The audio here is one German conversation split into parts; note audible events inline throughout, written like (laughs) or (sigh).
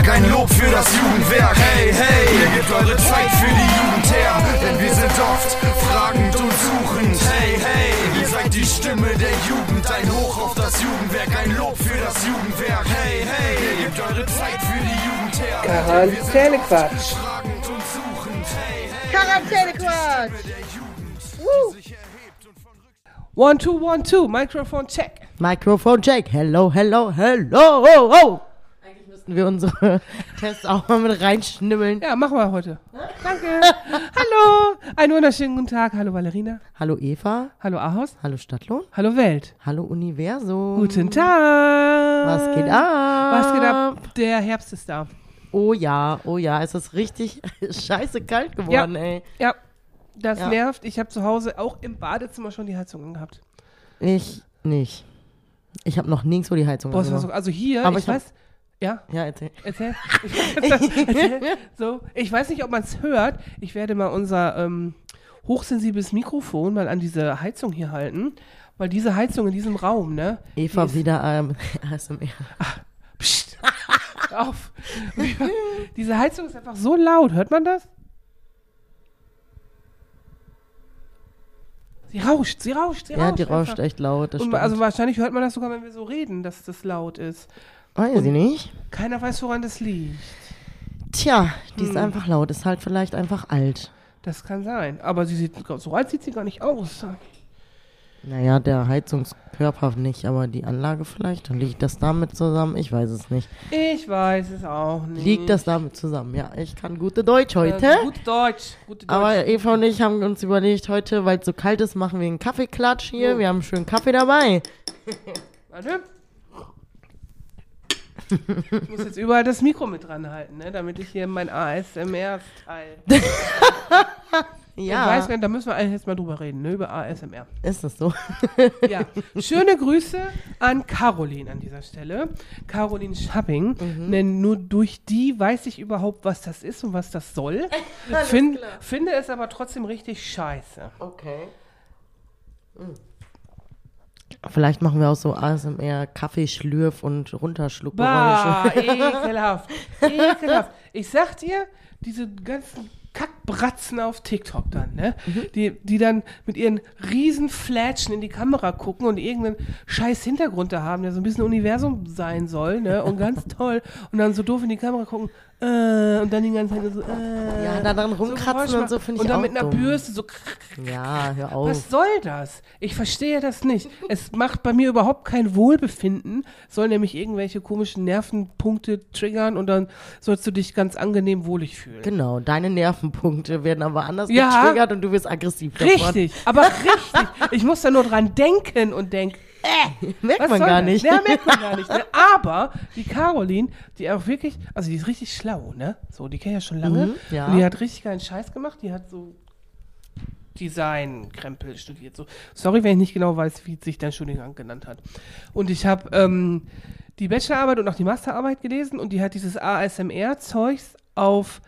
Jugendwerk, ein Lob für das Jugendwerk. Hey, hey, ihr gebt eure Zeit für die Jugend her, denn wir sind oft fragend und suchend. Hey, hey, ihr seid die Stimme der Jugend, ein Hoch auf das Jugendwerk, ein Lob für das Jugendwerk. Hey, hey, ihr gebt eure Zeit für die Jugend her. Quarantänequatsch. Fragend und suchend. Hey, hey, Quarantänequatsch. Woo. One, two, one, two. Microphone check. Mikrofon check. Hello, hello, hello. Müssten wir unsere (laughs) Tests auch mal mit reinschnibbeln. Ja, machen wir heute. Danke. Hallo. Einen wunderschönen guten Tag. Hallo Valerina. Hallo Eva. Hallo Ahaus. Hallo Stadtlohn. Hallo Welt. Hallo Universum. Guten Tag. Was geht ab? Was geht ab? Der Herbst ist da. Oh ja, oh ja, es ist richtig (laughs) scheiße kalt geworden, ey. Ja. Das Ja. nervt. Ich habe zu Hause auch im Badezimmer schon die Heizung angehabt. Ich nicht. Ich habe noch nirgendwo die Heizung Boah, also hier, Aber ich, ich weiß. Ja, Ja, erzähl. erzähl. erzähl. (laughs) So, ich weiß nicht, ob man es hört. Ich werde mal unser ähm, hochsensibles Mikrofon mal an diese Heizung hier halten. Weil diese Heizung in diesem Raum, ne? Eva die wieder ähm, (laughs) ASMR. Psst, hör auf. (laughs) Diese Heizung ist einfach so laut. Hört man das? Sie rauscht, sie rauscht, sie Ja, rauscht. die rauscht einfach. echt laut, Und also wahrscheinlich hört man das sogar, wenn wir so reden, dass das laut ist. Weiß ich nicht. Keiner weiß, woran das liegt. Tja, die ist Hm. einfach laut. Ist halt vielleicht einfach alt. Das kann sein. Aber sie sieht, so alt sieht sie gar nicht aus. Naja, der Heizungskörper nicht, aber die Anlage vielleicht. Dann liegt das damit zusammen? Ich weiß es nicht. Ich weiß es auch nicht. Liegt das damit zusammen? Ja, ich kann gute Deutsch heute. Äh, gut Deutsch. Gut Deutsch. aber Eva und ich haben uns überlegt, heute, weil es so kalt ist, machen wir einen Kaffeeklatsch hier. Oh. Wir haben einen schönen Kaffee dabei. (laughs) Warte. Ich muss jetzt überall das Mikro mit dran halten, ne, damit ich hier mein ASMR-Teil. (laughs) Ja, weiß da müssen wir eigentlich jetzt mal drüber reden, ne, über ASMR. ist das so? Ja. Schöne Grüße an Caroline an dieser Stelle. Caroline Schapping. Mhm. Denn nur durch die weiß ich überhaupt, was das ist und was das soll. (laughs) Fin finde es aber trotzdem richtig scheiße. Okay. Hm. Vielleicht machen wir auch so ASMR Kaffeeschlürf und Bah, Runterschluckgeräusche. ekelhaft. Ekelhaft. Ich sag dir, diese ganzen Kackbratzen auf TikTok dann, ne? Mhm. Die, die dann mit ihren riesen Flatschen in die Kamera gucken und irgendeinen scheiß Hintergrund da haben, der so ein bisschen Universum sein soll, ne? Und ganz toll. Und dann so doof in die Kamera gucken, äh, und dann die ganze Zeit so, äh. Ja, da dran rumkratzen Geräusche und so finde ich Und dann auch mit einer dumm. Bürste so Ja, hör auf. was soll das? Ich verstehe das nicht. Es macht bei mir überhaupt kein Wohlbefinden, soll nämlich irgendwelche komischen Nervenpunkte triggern und dann sollst du dich ganz angenehm wohlig fühlen. Genau, deine Nervenpunkte werden aber anders Ja. getriggert und du wirst aggressiv davon. Richtig, aber richtig. Ich muss da nur dran denken und denk, Merkt man gar nicht. Ja, merkt man gar nicht. Ne? (laughs) Aber die Caroline, die auch wirklich, also die ist richtig schlau, ne? So, die kenne ich ja schon lange. Mhm, ja. Und die hat richtig geilen Scheiß gemacht. Die hat so Design-Krempel studiert. So. Sorry, wenn ich nicht genau weiß, wie sich dein Studiengang genannt hat. Und ich habe ähm, die Bachelorarbeit und auch die Masterarbeit gelesen und die hat dieses ASMR-Zeugs auf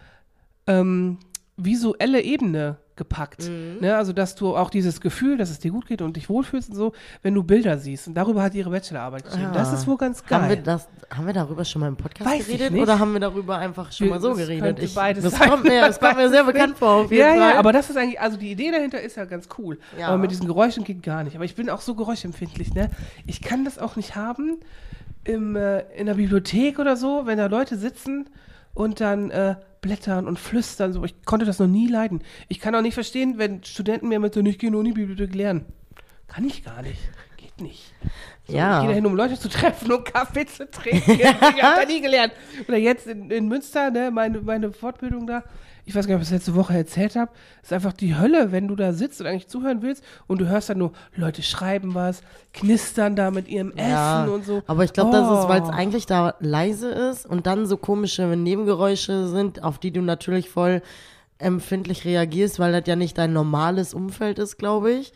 ähm, visuelle Ebene gepackt. Mhm. Ne? Also, dass du auch dieses Gefühl, dass es dir gut geht und dich wohlfühlst und so, wenn du Bilder siehst. Und darüber hat ihre Bachelorarbeit geschrieben. Das Ah. ist wohl ganz geil. Haben wir, das, haben wir darüber schon mal im Podcast Weiß ich geredet oder haben wir darüber einfach schon Wir- mal so das geredet? könnte beides das sein. kommt mir, das kommt mir sehr bekannt vor, auf jeden ja, Fall. ja, aber das ist eigentlich, also die Idee dahinter ist ja ganz cool. Ja. Aber mit diesen Geräuschen geht gar nicht. Aber ich bin auch so geräuschempfindlich, ne? Ich kann das auch nicht haben im, äh, in der Bibliothek oder so, wenn da Leute sitzen und dann äh, blättern und flüstern. So. Ich konnte das noch nie leiden. Ich kann auch nicht verstehen, wenn Studenten mir mit so nicht gehen nur in die Bibliothek lernen. Kann ich gar nicht. Geht nicht. So, Ja. Ich gehe dahin, um Leute zu treffen und Kaffee zu trinken. (laughs) ich habe da nie gelernt. Oder jetzt in, in Münster, ne, meine, meine Fortbildung da. Ich weiß gar nicht, ob ich das letzte Woche erzählt habe. ist einfach die Hölle, wenn du da sitzt und eigentlich zuhören willst und du hörst dann nur, Leute schreiben was, knistern da mit ihrem Ja, Essen und so. Aber ich glaube, das ist, weil es Oh. eigentlich da leise ist und dann so komische Nebengeräusche sind, auf die du natürlich voll empfindlich reagierst, weil das ja nicht dein normales Umfeld ist, glaube ich.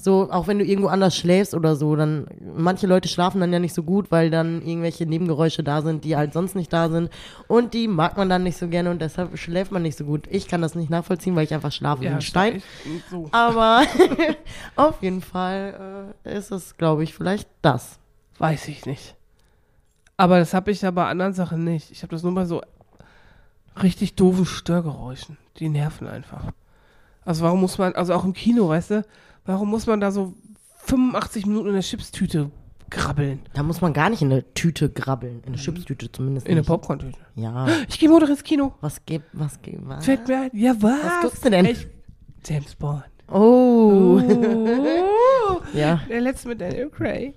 So, auch wenn du irgendwo anders schläfst oder so, dann, manche Leute schlafen dann ja nicht so gut, weil dann irgendwelche Nebengeräusche da sind, die halt sonst nicht da sind. Und die mag man dann nicht so gerne und deshalb schläft man nicht so gut. Ich kann das nicht nachvollziehen, weil ich einfach schlafe wie Ja, ein Stein. so. Aber (laughs) (laughs) auf jeden Fall äh, ist es, glaube ich, vielleicht das. Weiß ich nicht. Aber das habe ich ja bei anderen Sachen nicht. Ich habe das nur bei so richtig doofen Störgeräuschen. Die nerven einfach. Also warum muss man, also auch im Kino, weißt du, warum muss man da so 85 Minuten in der Chipstüte grabbeln? Da muss man gar nicht in eine Tüte grabbeln. In eine Chipstüte zumindest In eine nicht. Popcorn-Tüte. Ja. Ich gehe morgen ins Kino. Was gibt, was gibt, was? Fällt mir ein. Ja, was? Was guckst du denn? Ich, James Bond. Oh. Oh. (laughs) Ja. Der letzte mit Daniel Craig.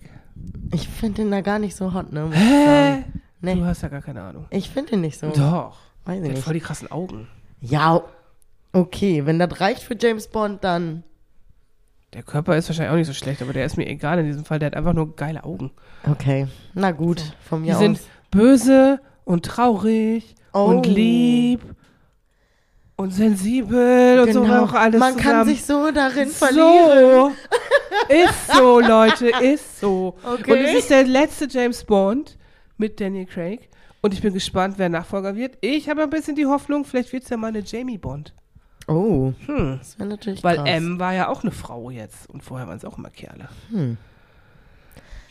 Ich finde den da gar nicht so hot, ne? Hä? sagen. Du Nee, hast ja gar keine Ahnung. ich finde den nicht so. Doch. Weiß ich Der hat nicht. voll die krassen Augen. Ja, okay. Wenn das reicht für James Bond, dann. Der Körper ist wahrscheinlich auch nicht so schlecht, aber der ist mir egal in diesem Fall. Der hat einfach nur geile Augen. Okay. Na gut, von Die mir sind aus. böse und traurig Oh. und lieb und sensibel und so auch alles Genau. Man zusammen. kann sich so darin verlieren. So. Ist so, Leute, ist so. Okay. Und es ist der letzte James Bond mit Daniel Craig. Und ich bin gespannt, wer Nachfolger wird. Ich habe ein bisschen die Hoffnung, vielleicht wird es ja mal eine Jamie Bond. Oh, Hm. das wäre natürlich Weil krass. M war ja auch eine Frau jetzt. Und vorher waren es auch immer Kerle. Hm.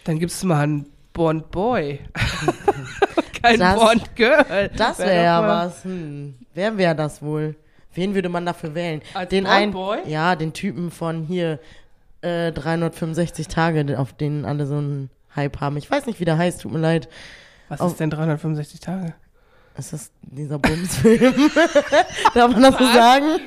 Dann gibt es mal einen Bond Boy. (laughs) Kein Das- Bond Girl. Das Wär wäre doch ja was. Hm. Wer wäre das wohl? Wen würde man dafür wählen? Als den Bond einen, Boy? Ja, den Typen von hier äh, 365 Tage, auf denen alle so einen Hype haben. Ich weiß nicht, wie der heißt, tut mir leid. Was auf- ist denn 365 Tage? Es ist dieser Bumsfilm. (laughs) Darf man das so sagen?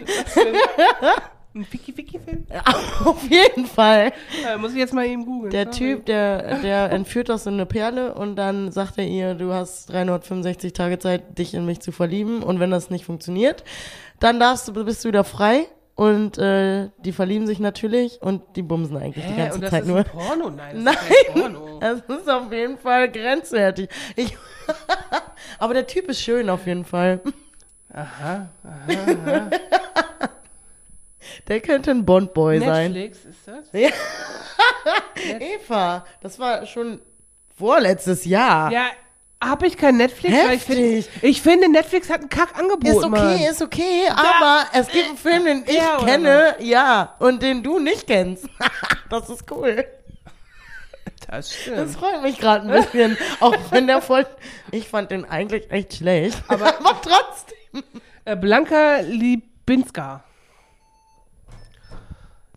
Ein (laughs) Wiki-Wiki-Film? (laughs) auf jeden Fall. Äh, muss ich jetzt mal eben googeln. Der sorry. Typ, der, der entführt doch so eine Perle und dann sagt er ihr, du hast 365 Tage Zeit, dich in mich zu verlieben und wenn das nicht funktioniert, dann darfst du, bist du wieder frei und äh, die verlieben sich natürlich und die bumsen eigentlich die Hä, ganze und das Zeit ist nur. ein Porno? Nein, das Nein. ist kein Porno. Das ist auf jeden Fall grenzwertig. Ich Aber der Typ ist schön auf jeden Fall. Aha. Der könnte ein Bondboy sein. Netflix ist das? (laughs) Eva, das war schon vorletztes Jahr. Ja, habe ich kein Netflix? Weil ich, Heftig. find, ich finde, Netflix hat ein Kackangebot, Ist okay, Mann. ist okay, aber es gibt einen Film, den ich Ja, kenne, ja, und den du nicht kennst. (laughs) das ist cool. Das Das stimmt. freut mich gerade ein bisschen, auch wenn der voll, ich fand den eigentlich echt schlecht, aber, (laughs) aber trotzdem. Äh, Blanka Libinska.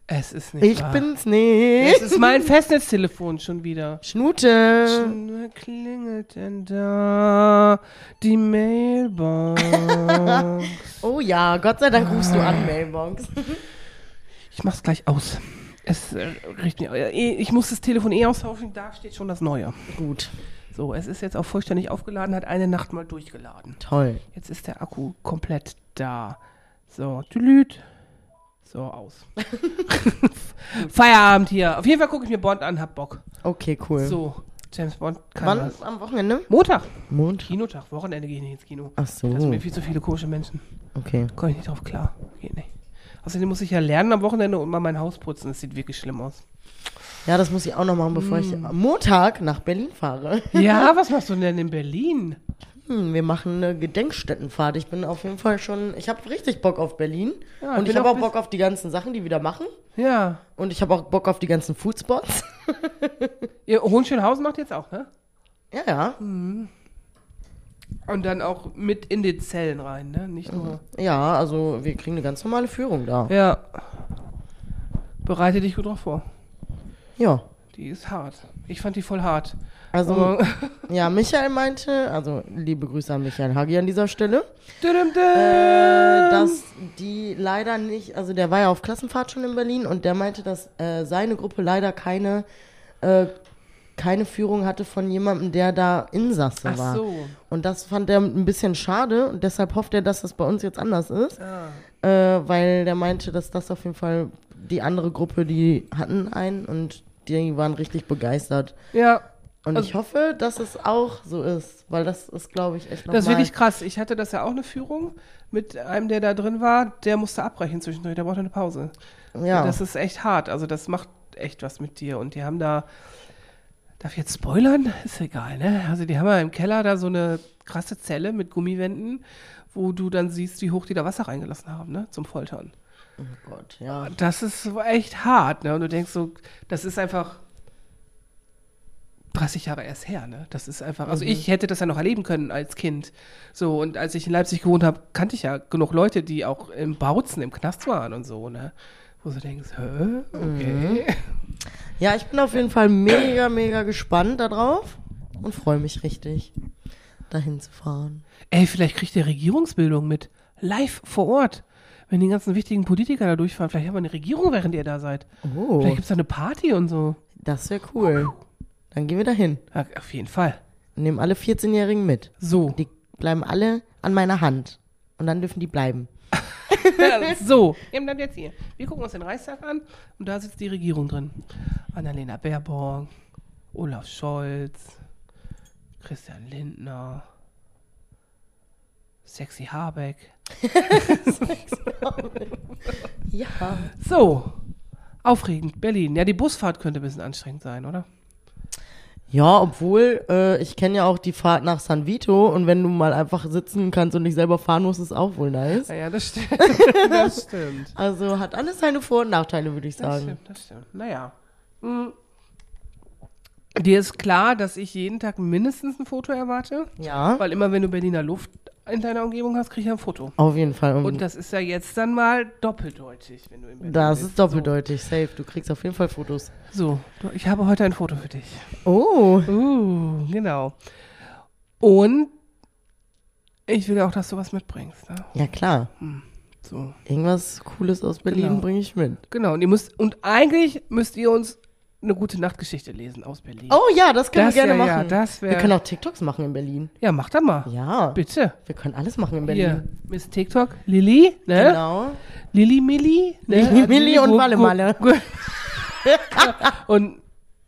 Es ist nicht Ich wahr. bin's nicht. Es ist mein Festnetztelefon schon wieder. Schnute. Wer klingelt denn da? Die Mailbox. (laughs) Oh ja, Gott sei Dank rufst du an, Mailbox. ich mach's gleich aus. Es äh, riecht mir. äh, eh, Ich muss das Telefon eh austauschen, da steht schon das Neue. Gut, So, es ist jetzt auch vollständig aufgeladen, hat eine Nacht mal durchgeladen. toll. Jetzt ist der Akku komplett da. So, tülüt. So, aus. (laughs) Feierabend hier. Auf jeden Fall gucke ich mir Bond an, hab Bock. Okay, cool. So, James Bond kann Wann? was. Am Wochenende? Montag. Mond. Kinotag. Wochenende gehe ich nicht ins Kino. Ach so, Das sind mir viel zu viele komische Menschen. okay. Komme ich nicht drauf klar. Geht nicht. Außerdem muss ich ja lernen am Wochenende und mal mein Haus putzen. Das sieht wirklich schlimm aus. Ja, das muss ich auch noch machen, bevor ich Hm. am Montag nach Berlin fahre. (laughs) Ja, was machst du denn in Berlin? Hm, wir machen eine Gedenkstättenfahrt. Ich bin auf jeden Fall schon, ich habe richtig Bock auf Berlin. Ja, und ich habe auch Bock auf die ganzen Sachen, die wir da machen. Ja. Und ich habe auch Bock auf die ganzen Foodspots. (laughs) Ihr Hohenschönhausen macht jetzt auch, ne? ja, ja. Und dann auch mit in die Zellen rein, ne? Nicht nur. Ja, also wir kriegen eine ganz normale Führung da. Ja. Bereite dich gut drauf vor. Ja. Die ist hart. Ich fand die voll hart. Also, Aber- (laughs) ja, Michael meinte, also liebe Grüße an Michael Hagi an dieser Stelle, Dudum, dum. äh, dass die leider nicht, also der war ja auf Klassenfahrt schon in Berlin und der meinte, dass äh, seine Gruppe leider keine, äh, keine Führung hatte von jemandem, der da Insasse Ach war. so. Und das fand er ein bisschen schade und deshalb hofft er, dass das bei uns jetzt anders ist, Ah. äh, weil der meinte, dass das auf jeden Fall die andere Gruppe, die hatten einen und die waren richtig begeistert. Ja, Und Also- ich hoffe, dass es auch so ist, weil das ist, glaube ich, echt das ist wirklich krass. Ich hatte das ja auch eine Führung mit einem, der da drin war. Der musste abbrechen zwischendurch. Der brauchte eine Pause. Ja, Das ist echt hart. Also das macht echt was mit dir. Und die haben da, darf ich jetzt spoilern? Ist egal, ne? Also die haben ja im Keller da so eine krasse Zelle mit Gummiwänden, wo du dann siehst, wie hoch die da Wasser reingelassen haben, ne? Zum Foltern. oh Gott, ja. Das ist so echt hart, ne? Und du denkst so, das ist einfach 30 Jahre erst her, ne? Das ist einfach, also ich hätte das ja noch erleben können als Kind. So, und als ich in Leipzig gewohnt habe, kannte ich ja genug Leute, die auch im Bautzen im Knast waren und so, ne? Wo du denkst, hä? Okay. Ja, ich bin auf jeden Fall mega, mega gespannt darauf und freue mich richtig, dahin zu fahren. Ey, vielleicht kriegt ihr Regierungsbildung mit. Live vor Ort. Wenn die ganzen wichtigen Politiker da durchfahren, vielleicht haben wir eine Regierung, während ihr da seid. Oh, Vielleicht gibt's da eine Party und so. das wäre cool. Dann gehen wir dahin. Ja, auf jeden Fall. Nehmen alle 14-Jährigen mit. So. Die bleiben alle an meiner Hand. Und dann dürfen die bleiben. (laughs) so, ihr bleibt jetzt hier. Wir gucken uns den Reichstag an und da sitzt die Regierung drin. Annalena Baerbock, Olaf Scholz, Christian Lindner, Sexy Habeck. (laughs) Ja. So, aufregend, Berlin. Ja, die Busfahrt könnte ein bisschen anstrengend sein, oder? Ja, obwohl, äh, ich kenne ja auch die Fahrt nach San Vito und wenn du mal einfach sitzen kannst und nicht selber fahren musst, ist auch wohl nice. Naja, das stimmt. (laughs) das stimmt. Also hat alles seine Vor- und Nachteile, würde ich Das sagen. stimmt, das stimmt. Naja. Hm. Dir ist klar, dass ich jeden Tag mindestens ein Foto erwarte, Ja, weil immer wenn du Berliner Luft in deiner Umgebung hast, krieg ich ein Foto. auf jeden Fall. Und, Und das ist ja jetzt dann mal doppeldeutig, wenn du in Berlin das bist. ist doppeldeutig, safe. Du kriegst auf jeden Fall Fotos. So, so, du- ich habe heute ein Foto für dich. Oh, Uh, genau. Und ich will auch, dass du was mitbringst. Ne? ja klar. So, Irgendwas Cooles aus Berlin Genau. bringe ich mit. genau. Und, ihr müsst, und eigentlich müsst ihr uns eine gute Nachtgeschichte lesen aus Berlin. Oh ja, das können Das wir gerne ja, machen. ja, das wär- wir können auch TikToks machen in Berlin. Ja, mach da mal. Ja, Bitte. wir können alles machen in Hier, Berlin. Miss TikTok, Lilly, ne? Genau. Lilly Milli, ne? Lilly Milli und Walle Gu- Malle. (laughs) Und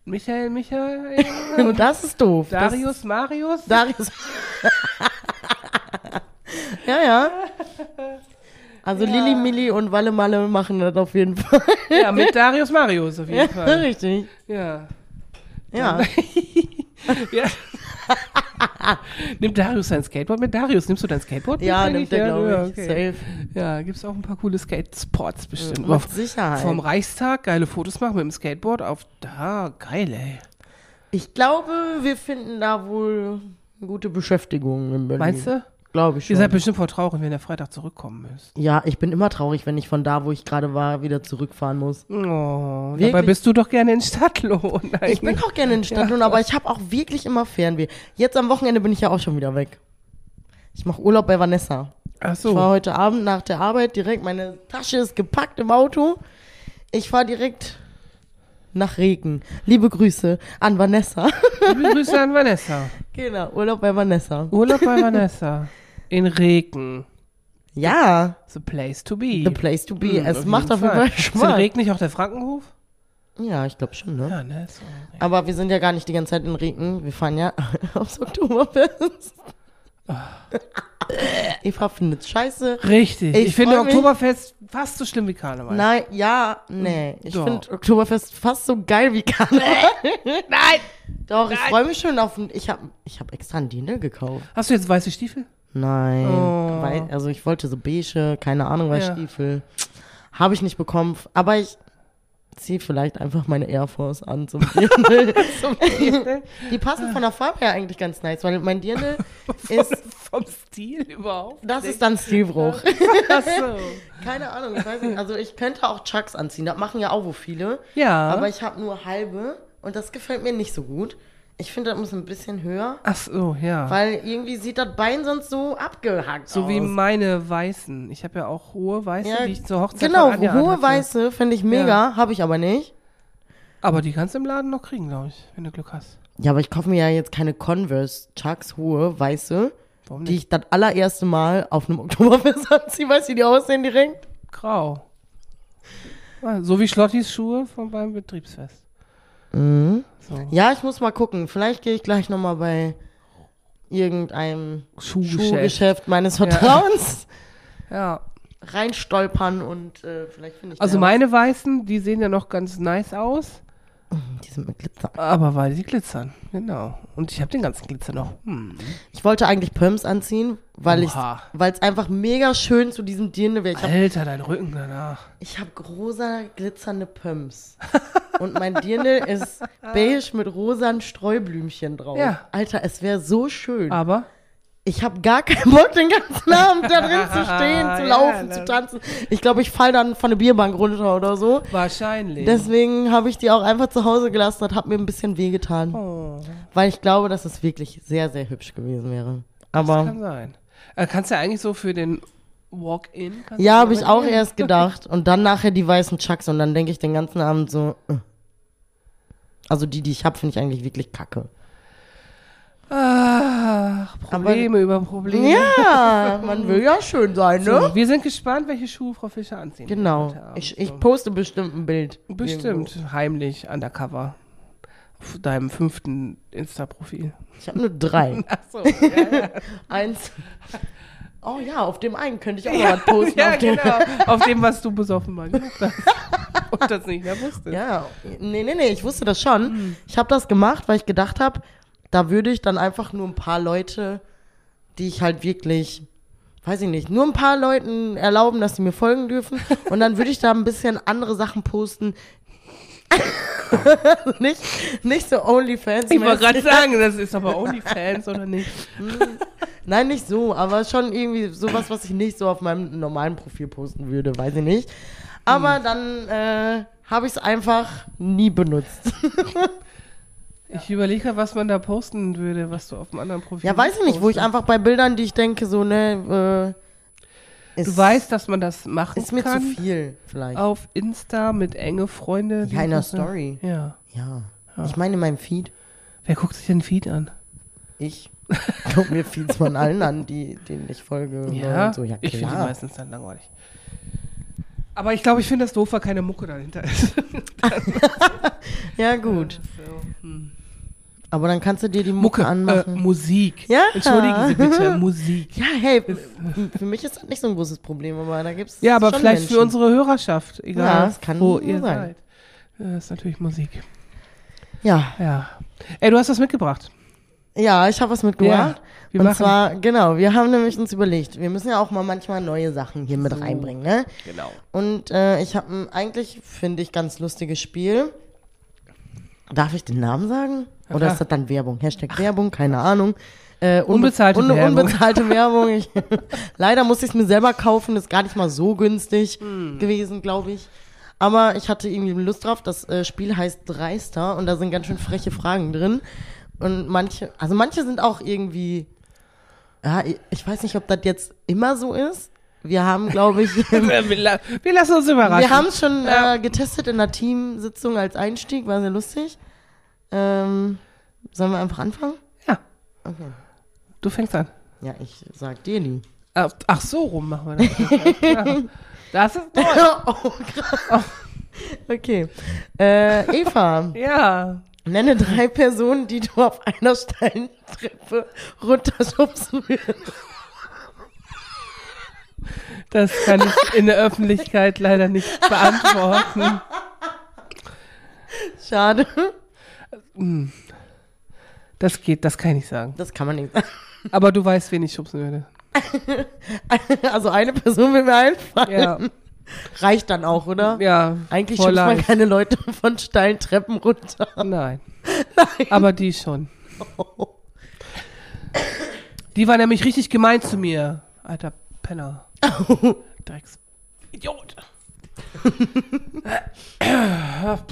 Michael, Michael (laughs) Und das ist doof. Darius, Marius. Darius. (laughs) ja, ja. Also Lili, Milli und Walle Malle machen das auf jeden Fall. ja, mit Darius Marius auf jeden Ja, Fall. richtig. Ja. Ja. (laughs) ja. Nimmt Darius sein Skateboard mit? Darius, nimmst du dein Skateboard mit? Ja, eigentlich? nimmt er, ja, glaube ja, ich. okay. Safe. Ja, gibt's auch ein paar coole Skate-Spots bestimmt. Mit Auf- Sicherheit. Vom Reichstag geile Fotos machen mit dem Skateboard auf da, geil, ey. Ich glaube, wir finden da wohl eine gute Beschäftigung in Berlin. Meinst du? Glaube ich Ihr schon. seid bestimmt voll traurig, wenn ihr Freitag zurückkommen müsst. Ja, ich bin immer traurig, wenn ich von da, wo ich gerade war, wieder zurückfahren muss. Oh, Wirklich? dabei bist du doch gerne in Stadtlohn. (laughs) Ich bin auch gerne in Stadtlohn, aber ich habe auch wirklich immer Fernweh. Jetzt am Wochenende bin ich ja auch schon wieder weg. Ich mache Urlaub bei Vanessa. Ach Ich war so. heute Abend nach der Arbeit direkt, meine Tasche ist gepackt im Auto. Ich fahre direkt nach Regen. Liebe Grüße an Vanessa. Liebe Grüße an (laughs) Vanessa. Genau, Urlaub bei Vanessa. Urlaub bei Vanessa. (laughs) In Regen. Ja, The place to be. the place to be. Hm, es macht auf jeden Fall Ist in Spaß. Regen nicht auch der Frankenhof? Ja, ich glaube schon, ne? Ja, ne? So. Aber wir sind ja gar nicht die ganze Zeit in Regen. Wir fahren ja (laughs) aufs Oktoberfest. Eva findet scheiße. Richtig. Ich Ich, finde freu mich. Oktoberfest fast so schlimm wie Karneval. Nein, ja, nee. Ich finde Oktoberfest fast so geil wie Karneval. Nein! Doch, ich freue mich schon auf. Ich habe ich hab extra einen Dirndl gekauft. Hast du jetzt weiße Stiefel? Nein. Oh. Weil, also ich wollte so beige, keine Ahnung, was Ja. Stiefel. Habe ich nicht bekommen. Aber ich ziehe vielleicht einfach meine Air Force an (laughs) zum Dirndl. Die passen von der Farbe her eigentlich ganz nice, weil mein Dirndl (laughs) ist. Vom Stil überhaupt? Das ist dann Stilbruch. Ach so. (laughs) Keine Ahnung, ich weiß nicht. Also ich könnte auch Chucks anziehen. Das machen ja auch wo viele. Ja. Aber ich habe nur halbe und das gefällt mir nicht so gut. Ich finde, das muss ein bisschen höher, Ach so, ja. weil irgendwie sieht das Bein sonst so abgehackt so aus. wie meine weißen. Ich habe ja auch hohe weiße, Ja, die ich zur Hochzeit Genau, hohe weiße finde ich mega, habe ich aber nicht. Aber die kannst du im Laden noch kriegen, glaube ich, wenn du Glück hast. Ja, aber ich kaufe mir ja jetzt keine Converse Chucks hohe weiße, die ich das allererste Mal auf einem Oktoberfest (laughs) anziehe. Weißt du, wie die aussehen direkt? Grau. So wie Schlottis Schuhe von beim Betriebsfest. Mhm. So. Ja, ich muss mal gucken. Vielleicht gehe ich gleich nochmal bei irgendeinem Schuhgeschäft. Schuhgeschäft meines Vertrauens (laughs) Ja. reinstolpern und äh, vielleicht finde ich Also meine weißen, die sehen ja noch ganz nice aus. Was. Die sind mit glitzern. Aber weil sie glitzern, genau. Und ich habe den ganzen Glitzer noch. Hm. Ich wollte eigentlich Pumps anziehen, weil ich, Oha. weil es einfach mega schön zu diesem Dirndl wäre. Habe Alter, dein Rücken danach. ich hab rosa glitzernde Pumps. (laughs) Und mein Dirndl ist beige mit rosa Streublümchen drauf. Ja. Alter, es wäre so schön. Aber Ich habe gar keinen Bock, den ganzen Abend da drin zu stehen, (laughs) zu Ja, laufen, ne. zu tanzen. Ich glaube, ich fall dann von der Bierbank runter oder so. wahrscheinlich. Deswegen habe ich die auch einfach zu Hause gelassen. Das hat mir ein bisschen wehgetan. oh, Weil ich glaube, dass es wirklich sehr, sehr hübsch gewesen wäre. das Aber kann sein. Äh, kannst du ja eigentlich so für den Walk-In? ja, habe ich auch erst gedacht. Und dann nachher die weißen Chucks. Und dann denke ich den ganzen Abend so. äh. Also die, die ich habe, finde ich eigentlich wirklich kacke. Ach, Probleme über Probleme. Ja, man will ja schön sein, ne? So, wir sind gespannt, welche Schuhe Frau Fischer anziehen. wird Genau. heute Abend. Ich, ich poste bestimmt ein Bild. Bestimmt, heimlich, undercover. Auf deinem fünften Insta-Profil. Ich habe nur drei. (laughs) Ach so, ja, ja. (laughs) Eins. Oh ja, auf dem einen könnte ich auch noch was posten. (laughs) ja auf dem, genau. Auf dem, was du besoffen mal gemacht hast. Und das nicht mehr wusstest. Ja, nee, nee, nee, ich wusste das schon. Ich habe das gemacht, weil ich gedacht habe, da würde ich dann einfach nur ein paar Leute, die ich halt wirklich, weiß ich nicht, nur ein paar Leuten erlauben, dass sie mir folgen dürfen. Und dann würde ich da ein bisschen andere Sachen posten. (laughs) nicht, nicht so OnlyFans. Ich wollte gerade sagen, das ist aber (laughs) OnlyFans oder nicht? Nein, nicht so, aber schon irgendwie sowas, was ich nicht so auf meinem normalen Profil posten würde, weiß ich nicht. Aber dann äh, habe ich es einfach nie benutzt. (laughs) Ich überlege was man da posten würde, was du auf dem anderen Profil Ja, weiß ich nicht, wo ich einfach bei Bildern, die ich denke, so, ne, äh, Du weißt, dass man das machen ist mir kann. zu viel, vielleicht. Auf Insta mit enge Freunde. Ja, in das- Story. Ja. Ja. Ich meine, in meinem Feed, Wer guckt sich den Feed an? ich gucke mir Feeds von allen an, die, denen ich folge. Ja, Und so. ja ich finde die klar. meistens dann langweilig. Aber ich glaube, ich finde das doof, weil keine Mucke dahinter ist. (laughs) Ja, gut. So, hm. Aber dann kannst du dir die Mucke, Mucke, äh, anmachen. Musik. Ja. Entschuldigen Sie bitte, Musik. ja, hey, für mich ist das nicht so ein großes Problem, aber da gibt's Ja, aber schon vielleicht Menschen. für unsere Hörerschaft, egal Ja, das kann wo so ihr sein. seid. Ja, Das ist natürlich Musik. Ja, Ja. Ey, du hast was mitgebracht. ja, ich habe was mitgebracht. wir und machen- zwar, genau, wir haben nämlich uns überlegt, wir müssen ja auch mal manchmal neue Sachen hier mit reinbringen, ne? Genau. Und äh, ich habe ein eigentlich, finde ich, ganz lustiges Spiel. Darf ich den Namen sagen? Oder klar. ist das dann Werbung? Hashtag Werbung, keine Ahnung. Äh, unbe- Unbezahlte Werbung. Unbezahlte (laughs) Werbung. Ich, (laughs) leider musste ich es mir selber kaufen, ist gar nicht mal so günstig Hm. gewesen, glaube ich. Aber ich hatte irgendwie Lust drauf. Das äh, Spiel heißt Dreister und da sind ganz schön freche Fragen drin. Und manche, also manche sind auch irgendwie, ja, ich weiß nicht, ob das jetzt immer so ist. Wir haben, glaube ich, (laughs) wir, la- wir lassen uns überraschen. wir haben es schon Ja. äh, getestet in einer Teamsitzung als Einstieg, war sehr lustig. Ähm, sollen wir einfach anfangen? Ja, Okay. du fängst an. Ja, ich sag dir die. Ach, ach so rum machen wir das. Ja. Das ist toll. (laughs) oh, krass. Okay. Äh, Eva, (laughs) Ja. nenne drei Personen, die du auf einer steilen Treppe runterschubsen würdest. Das kann ich in der Öffentlichkeit leider nicht beantworten. Schade. Das geht, das kann ich nicht sagen. Das kann man nicht sagen. Aber du weißt, wen ich schubsen würde. (laughs) Also eine Person will mir einfallen. Ja, Reicht dann auch, oder? ja. Eigentlich schubst man keine Leute von steilen Treppen runter. Nein. (laughs) Aber die schon. Die war nämlich richtig gemein zu mir. Alter Penner. (laughs) Drecks. Idiot. (laughs)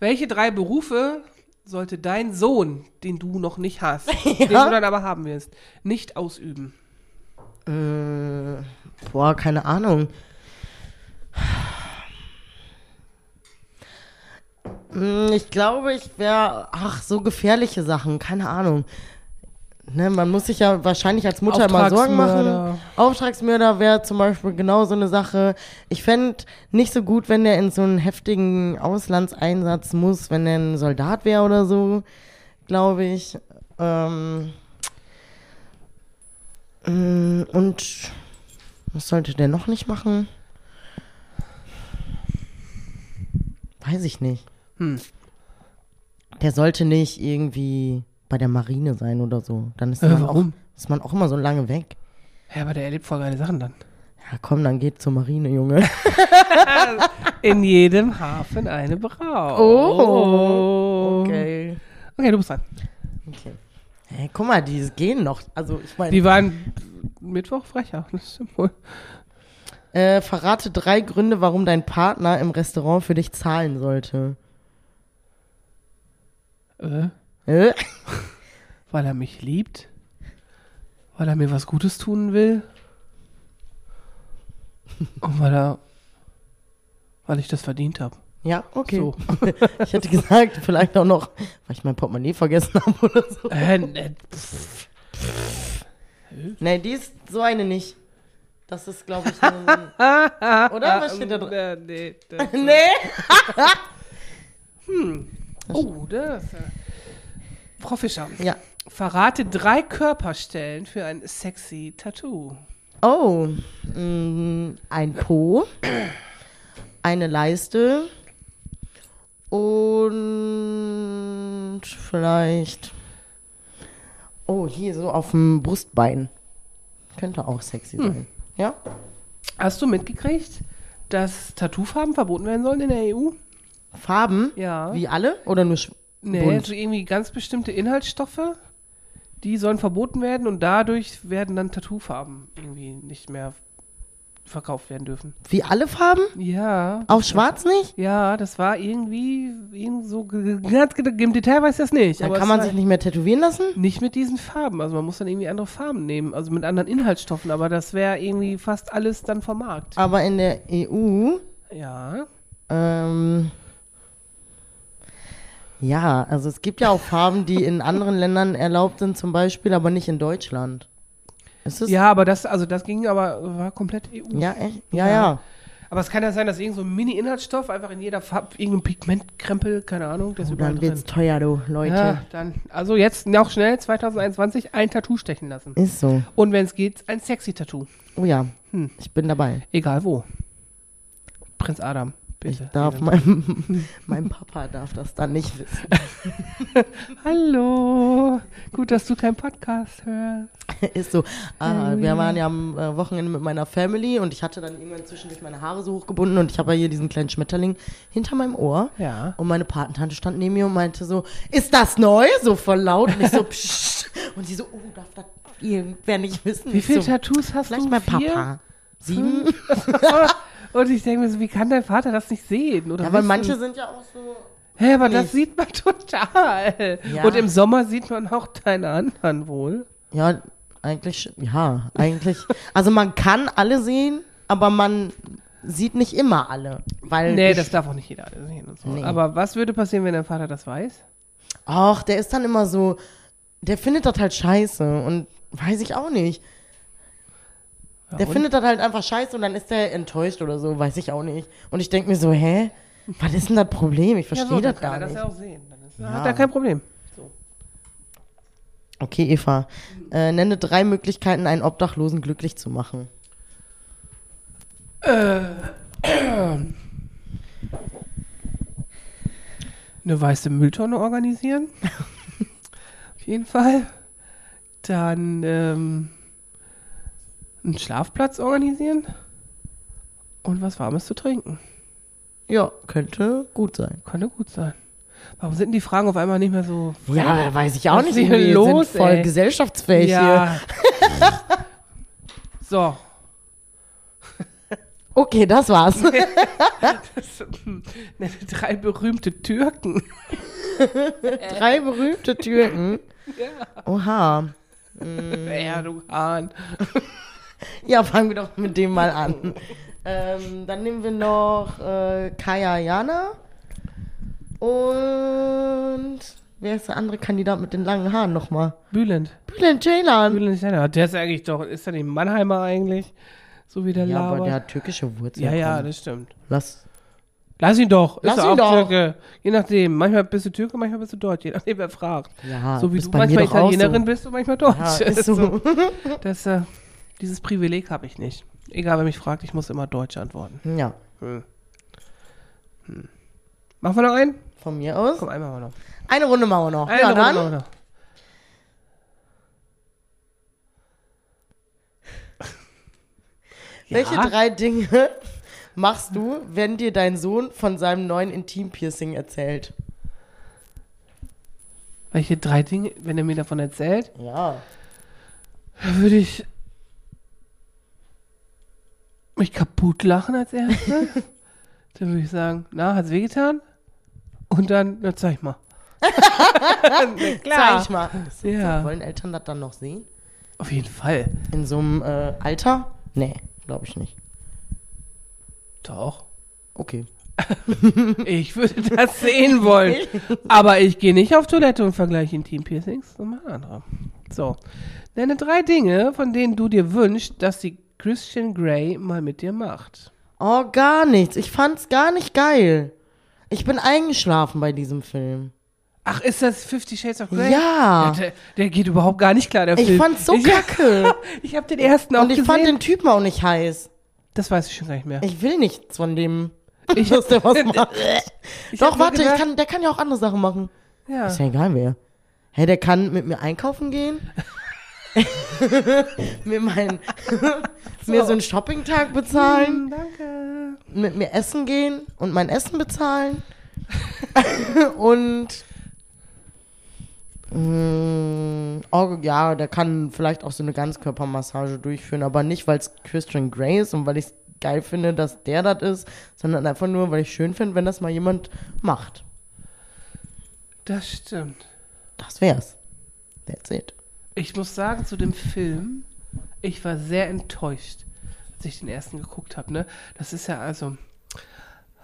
Welche drei Berufe sollte dein Sohn, den du noch nicht hast, (laughs) den du dann aber haben wirst, nicht ausüben? Äh, boah, keine Ahnung. Hm, Ich glaube, ich wäre, ach, so gefährliche Sachen, keine Ahnung. Ne, man muss sich ja wahrscheinlich als Mutter immer Sorgen machen. Auftragsmörder wäre zum Beispiel genau so eine Sache. Ich fände nicht so gut, wenn der in so einen heftigen Auslandseinsatz muss, wenn er ein Soldat wäre oder so, glaube ich. Ähm, Mm, Und was sollte der noch nicht machen? Weiß ich nicht. Hm. Der sollte nicht irgendwie bei der Marine sein oder so. Dann ist, Äh, man, auch, warum? ist man auch immer so lange weg. Ja, aber der erlebt voll geile Sachen dann. Ja, komm, dann geht zur Marine, Junge. (laughs) In jedem Hafen eine Braut. Oh. Okay. Okay, du bist dran. okay. Hey, guck mal, die gehen noch. Also, ich meine, Die waren Mittwoch frecher. (laughs) Das stimmt wohl. äh, verrate drei Gründe, warum dein Partner im Restaurant für dich zahlen sollte. Äh? Weil er mich liebt. Weil er mir was Gutes tun will. Und weil er. Weil ich das verdient habe. Ja, okay. So. (laughs) Ich hätte gesagt, vielleicht auch noch, weil ich mein Portemonnaie vergessen habe oder so. Äh, ne, pff, Nee, die ist so eine nicht. Das ist, glaube ich, ein, (laughs) Oder? Was steht da drin? äh, nee, (laughs) Nee. Oh, das. äh, Frau Fischer, Ja. verrate drei Körperstellen für ein sexy Tattoo. Oh, mh, ein Po, eine Leiste und vielleicht, oh, hier so auf dem Brustbein. Könnte auch sexy sein. Ja? Hast du mitgekriegt, dass Tattoofarben verboten werden sollen in der EU? Farben? Ja. Wie alle? Oder nur Nee, bunt? so irgendwie ganz bestimmte Inhaltsstoffe, die sollen verboten werden und dadurch werden dann Tattoofarben irgendwie nicht mehr verkauft werden dürfen. Wie alle Farben? Ja. Auch schwarz nicht? Ja, das war irgendwie, irgendwie so ganz im Detail weiß ich das nicht. Dann aber kann man sich nicht mehr tätowieren lassen? nicht mit diesen Farben. Also man muss dann irgendwie andere Farben nehmen, also mit anderen Inhaltsstoffen, aber das wäre irgendwie fast alles dann vom Markt. Aber in der EU Ja. Ähm, ja, also es gibt ja auch Farben, die in anderen Ländern erlaubt sind, zum Beispiel, aber nicht in Deutschland. Ja, aber das, also das ging aber, war komplett EU. Ja, echt? Ja, Ja. ja. Aber es kann ja sein, dass irgend so ein Mini-Inhaltsstoff einfach in jeder Farbe, irgendein Pigmentkrempel, keine Ahnung, ist Oh, dann drin. wird's teuer, du, Leute. Ja, dann, also jetzt noch schnell 2021 ein Tattoo stechen lassen. Ist so. Und wenn es geht, ein sexy Tattoo. Oh ja, Hm. ich bin dabei. Egal wo. Prinz Adam, bitte. Ich darf, mein, (laughs) mein Papa darf das dann nicht wissen. (laughs) Hallo. Gut, dass du keinen Podcast hörst. (laughs) Ist so. Ah, wir waren ja am äh, Wochenende mit meiner Family und ich hatte dann irgendwann zwischendurch meine Haare so hochgebunden und ich habe ja hier diesen kleinen Schmetterling hinter meinem Ohr. Ja. Und meine Patentante stand neben mir und meinte so, ist das neu? So voll laut. Und ich so, psch. Und sie so, oh, darf das irgendwer nicht wissen? Wie viele so, Tattoos hast Vielleicht du? mein Vier? Papa. Sieben? Und ich denke mir so, wie kann dein Vater das nicht sehen? Oder Ja, aber manche sind ja auch so. Hä, aber das nicht. sieht man (laughs) total. Ja. Und im Sommer sieht man auch deine anderen wohl. Ja, eigentlich, ja, eigentlich. Also man kann alle sehen, aber man sieht nicht immer alle. Weil Nee, das darf auch nicht jeder sehen und so. Nee. Aber was würde passieren, wenn dein Vater das weiß? Ach, der ist dann immer so, der findet das halt scheiße und weiß ich auch nicht. Ja, Der und? findet das halt einfach scheiße und dann ist der enttäuscht oder so, weiß ich auch nicht. Und ich denke mir so, hä? Was ist denn das Problem? Ich ja, verstehe so, dann das kann gar er nicht. das ja auch sehen. Dann ist, Ja. hat er kein Problem. Okay, Eva. Äh, nenne drei Möglichkeiten, einen Obdachlosen glücklich zu machen. Eine weiße Mülltonne organisieren. (laughs) Auf jeden Fall. Dann ähm, einen Schlafplatz organisieren. Und was Warmes zu trinken. Ja, könnte gut sein. Könnte gut sein. Warum sind denn die Fragen auf einmal nicht mehr so. Ja, weiß ich auch Was nicht. ist hier los, sind voll ey? gesellschaftsfähig hier. Ja. (laughs) (laughs) so. Okay, das war's. (laughs) Das, drei berühmte Türken. drei berühmte Türken. Oha. Erdogan. Ja, fangen wir doch mit dem mal an. ähm, dann nehmen wir noch äh, Kaya Jana. Und wer ist der andere Kandidat mit den langen Haaren nochmal? Bülent. Bülent Ceylan. Bülent ja, der ist eigentlich doch, ist der nicht Mannheimer eigentlich? So wie der Ja, aber labert. der hat türkische Wurzeln. ja, ja, das stimmt. Lass. Lass ihn doch. Lass ist ihn er auch doch. Türke. Je nachdem. Manchmal bist du Türke, manchmal bist du Deutsch. Je nachdem, wer fragt. Ja, so wie ist du bei mir manchmal doch auch Italienerin so. bist und manchmal Deutsch. Ja, ist so. (laughs) Das, äh, dieses Privileg habe ich nicht. Egal, wer mich fragt, ich muss immer Deutsch antworten. ja. Hm. Hm. Machen wir noch einen? Von mir aus. Komm, einmal mal noch. Eine Runde machen wir noch. Eine ja, Runde dann. machen wir noch. (laughs) Welche Ja. drei Dinge (laughs) machst du, wenn dir dein Sohn von seinem neuen Intimpiercing erzählt? Welche drei Dinge, wenn er mir davon erzählt, Ja. würde ich mich kaputt lachen als erstes. (laughs) dann würde ich sagen, na, hat's wehgetan? Und dann, na, zeig mal. (laughs) Zeig ich mal. Ja. Wollen Eltern das dann noch sehen? Auf jeden Fall. In so einem äh, Alter? Nee, glaube ich nicht. Doch. Okay. (laughs) Ich würde das sehen wollen. Aber ich gehe nicht auf Toilette und vergleiche Intim-Piercings, sondern andere. So. Nenne drei Dinge, von denen du dir wünschst, dass die Christian Grey mal mit dir macht. Oh, gar nichts. Ich fand's gar nicht geil. Ich bin eingeschlafen bei diesem Film. Ach, ist das Fifty Shades of Grey? Ja. der, der geht überhaupt gar nicht klar, der Ich Film. fand's so ich, kacke. (laughs) Ich habe den ersten auch Und ich gesehen. fand den Typen auch nicht heiß. das weiß ich schon gar nicht mehr. Ich will nichts von dem, Ich- (laughs) dass der was (laughs) macht. Ich Doch, hab warte, ich gedacht- kann, der kann ja auch andere Sachen machen. Ja. Ist ja egal wer. Hey, der kann mit mir einkaufen gehen. (laughs) mir mein, (laughs) mir so einen Shoppingtag bezahlen. Hm, danke. mit mir essen gehen und mein Essen bezahlen. (laughs) und mh, oh, ja, der kann vielleicht auch so eine Ganzkörpermassage durchführen, aber nicht, weil es Christian Grey ist und weil ich es geil finde, dass der das ist, sondern einfach nur, weil ich schön finde, wenn das mal jemand macht. Das stimmt. Das wär's. That's it. Ich muss sagen, zu dem Film, ich war sehr enttäuscht, als ich den ersten geguckt habe. Ne? Das ist ja also.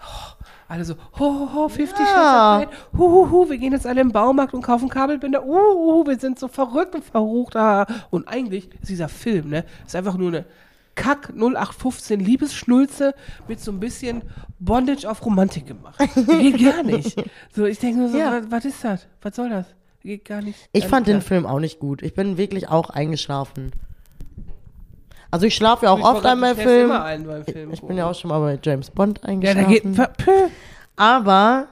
oh, alle so, ho, ho, ho, 50 Ja. Shades of Grey, hu, hu, hu, wir gehen jetzt alle im Baumarkt und kaufen Kabelbinder, uh, uh, wir sind so verrückt und verrucht. Ah. Und eigentlich ist dieser Film, ne, ist einfach nur eine Kack 0815 Liebesschnulze mit so ein bisschen Bondage auf Romantik gemacht. Geht gar nicht. (laughs) So, ich denke nur so, Ja. was, was ist das? Was soll das? Geht gar nicht. Ich fand nicht den klar. Film auch nicht gut. Ich bin wirklich auch eingeschlafen. Also ich schlafe ja auch Ich oft an Filmen. immer ein beim Film Ich bin ja auch schon mal bei James Bond Ja, eingeschlafen. da geht. Pö. Aber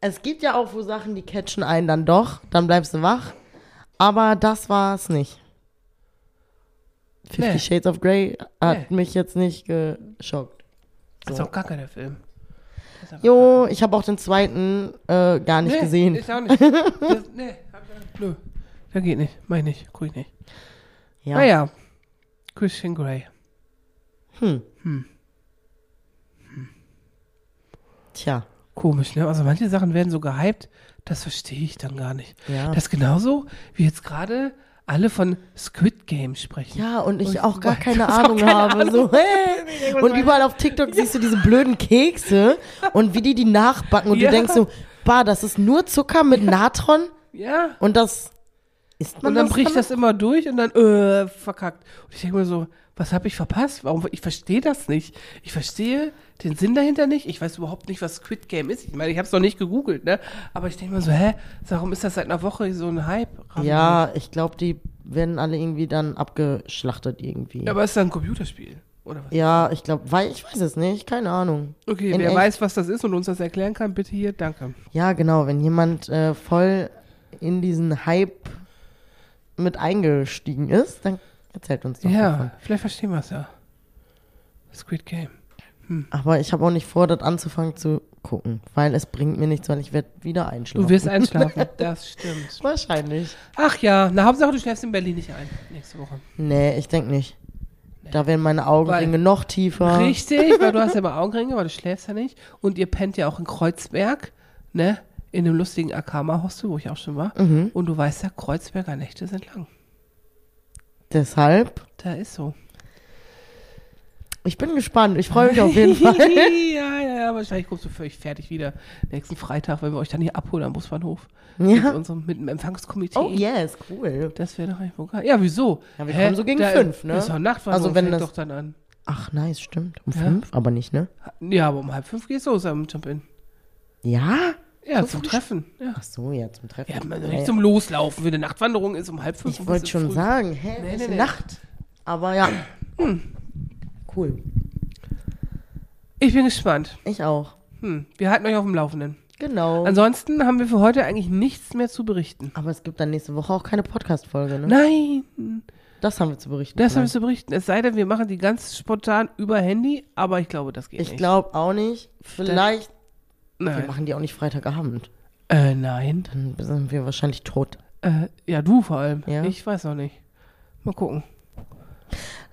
es gibt ja auch wo Sachen, die catchen einen dann doch. Dann bleibst du wach. Aber das war es nicht. Fifty Nee. Shades of Grey hat Nee. mich jetzt nicht geschockt. Das ist auch gar keiner Film. Jo, ich habe auch den zweiten äh, gar nicht nee, gesehen. Ist auch nicht. (laughs) Das, nee, hab ich auch nicht. Nö. Das geht nicht. Mach ich nicht. Guck ich nicht. Ja. Naja. Christian Grey. Tja. Komisch, ne? Also manche Sachen werden so gehypt, das verstehe ich dann gar nicht. Ja. Das ist genauso, wie jetzt gerade alle von Squid Game sprechen. Ja, und ich Und auch gar (laughs) keine Ahnung keine habe. Ahnung. So, (laughs) hey. Und überall auf TikTok siehst du diese blöden Kekse und wie die die nachbacken und Ja. du denkst so, bah, das ist nur Zucker mit Natron Ja. und das isst man Und dann bricht dann? das immer durch und dann, äh, verkackt. Und ich denke mir so, was habe ich verpasst? Warum? Ich verstehe das nicht. Ich verstehe den Sinn dahinter nicht. Ich weiß überhaupt nicht, was Squid Game ist. Ich meine, ich habe es noch nicht gegoogelt, ne? Aber ich denke mir so, hä? Warum ist das seit einer Woche so ein Hype? Ja, ich glaube, die werden alle irgendwie dann abgeschlachtet irgendwie. nicht. Aber ist das ein Computerspiel? Oder was? Ja, ich glaube, weil ich weiß es nicht, keine Ahnung. Okay, In wer echt? weiß, was das ist und uns das erklären kann, bitte hier, danke. Ja, genau, wenn jemand äh, voll in diesen Hype mit eingestiegen ist, dann erzählt uns doch davon. Ja, vielleicht verstehen wir es ja. Squid Game. Aber ich habe auch nicht vor, das anzufangen zu gucken, weil es bringt mir nichts, weil ich werde wieder einschlafen. Du wirst einschlafen, (laughs) das stimmt. Wahrscheinlich. Ach ja, na Hauptsache, du schläfst in Berlin nicht ein, nächste Woche. Nee, ich denke nicht. Da werden meine Augenringe Weil- noch tiefer. Richtig, weil du hast ja immer Augenringe, aber du schläfst ja nicht. Und ihr pennt ja auch in Kreuzberg, ne? In dem lustigen Akama-Hostel, wo ich auch schon war. Mhm. Und du weißt ja, Kreuzberger Nächte sind lang. Deshalb, Da ist so. ich bin gespannt. Ich freue mich auf jeden Fall. (laughs) ja, ja, ja, wahrscheinlich kommst du völlig fertig wieder nächsten Freitag, wenn wir euch dann hier abholen am Busbahnhof. Mit, Ja. unserem, mit dem Empfangskomitee. Oh, yes, cool. Das wäre doch wohl geil. Ja, wieso? Ja, wir kommen so gegen Da- fünf, ne? Ist doch Nachtwanderung, Also wenn das- doch dann an. Ach, nice, stimmt. Um Ja. fünf, aber nicht, ne? Ja, aber um halb fünf geht's los am Jump-In. Ja? Ja, So zum? Treffen. Ja. Ach so, ja, zum Treffen. Ja, man, nicht ja. zum Loslaufen. Für eine Nachtwanderung ist um halb fünf. Ich wollte schon früh. sagen, hä, Nee, nee, nee. Nacht? Aber ja. Cool. Ich bin gespannt. Ich auch. Hm, wir halten euch auf dem Laufenden. Genau. Ansonsten haben wir für heute eigentlich nichts mehr zu berichten. Aber es gibt dann nächste Woche auch keine Podcast-Folge, ne? Nein, Das haben wir zu berichten. das haben wir vielleicht. zu berichten. Es sei denn, wir machen die ganz spontan über Handy, aber ich glaube, das geht Ich nicht. glaube auch nicht. Vielleicht. Wir Nein. machen die auch nicht Freitagabend. Äh, nein. Dann sind wir wahrscheinlich tot. Äh, ja, du vor allem. Ja. Ich weiß noch nicht. Mal gucken.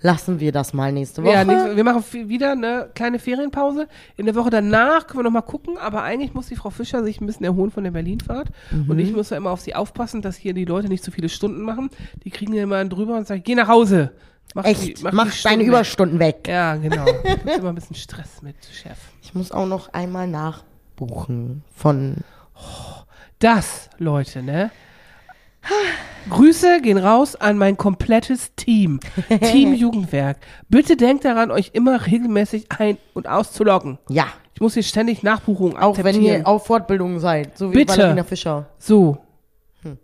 Lassen wir das mal nächste Woche. Ja, nächste, wir machen wieder eine kleine Ferienpause. In der Woche danach können wir noch mal gucken, aber eigentlich muss die Frau Fischer sich ein bisschen erholen von der Berlinfahrt. Und Mhm. ich muss ja immer auf sie aufpassen, dass hier die Leute nicht so viele Stunden machen. Die kriegen ja immer einen drüber und sagen, geh nach Hause. Mach Echt, die- mach, die deine Stunden weg. Überstunden weg. Ja, genau. Gibt's immer ein bisschen Stress mit Chef. Ich muss auch noch einmal nachbuchen von. Das, Leute, ne? Grüße gehen raus an mein komplettes Team. (laughs) Team Jugendwerk. Bitte denkt daran, euch immer regelmäßig ein- und auszuloggen. Ja, Ich muss hier ständig Nachbuchungen auch wenn ihr auf Fortbildungen seid. So wie Bitte. Valerina Fischer. So. Hm.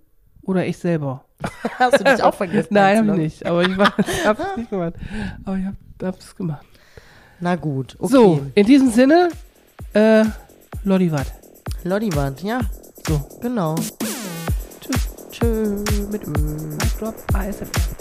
Oder ich selber. (laughs) Hast du dich auch vergessen? (laughs) Nein, hab ich nicht. Aber ich war- ich hab's nicht gemacht. Aber ich hab, hab's gemacht. Na gut, okay. So, in diesem Sinne, äh, Lolli wat. Lodiwand, ja, So. genau. Tschüss. Tschö mit Ö. Mic drop, ASFM.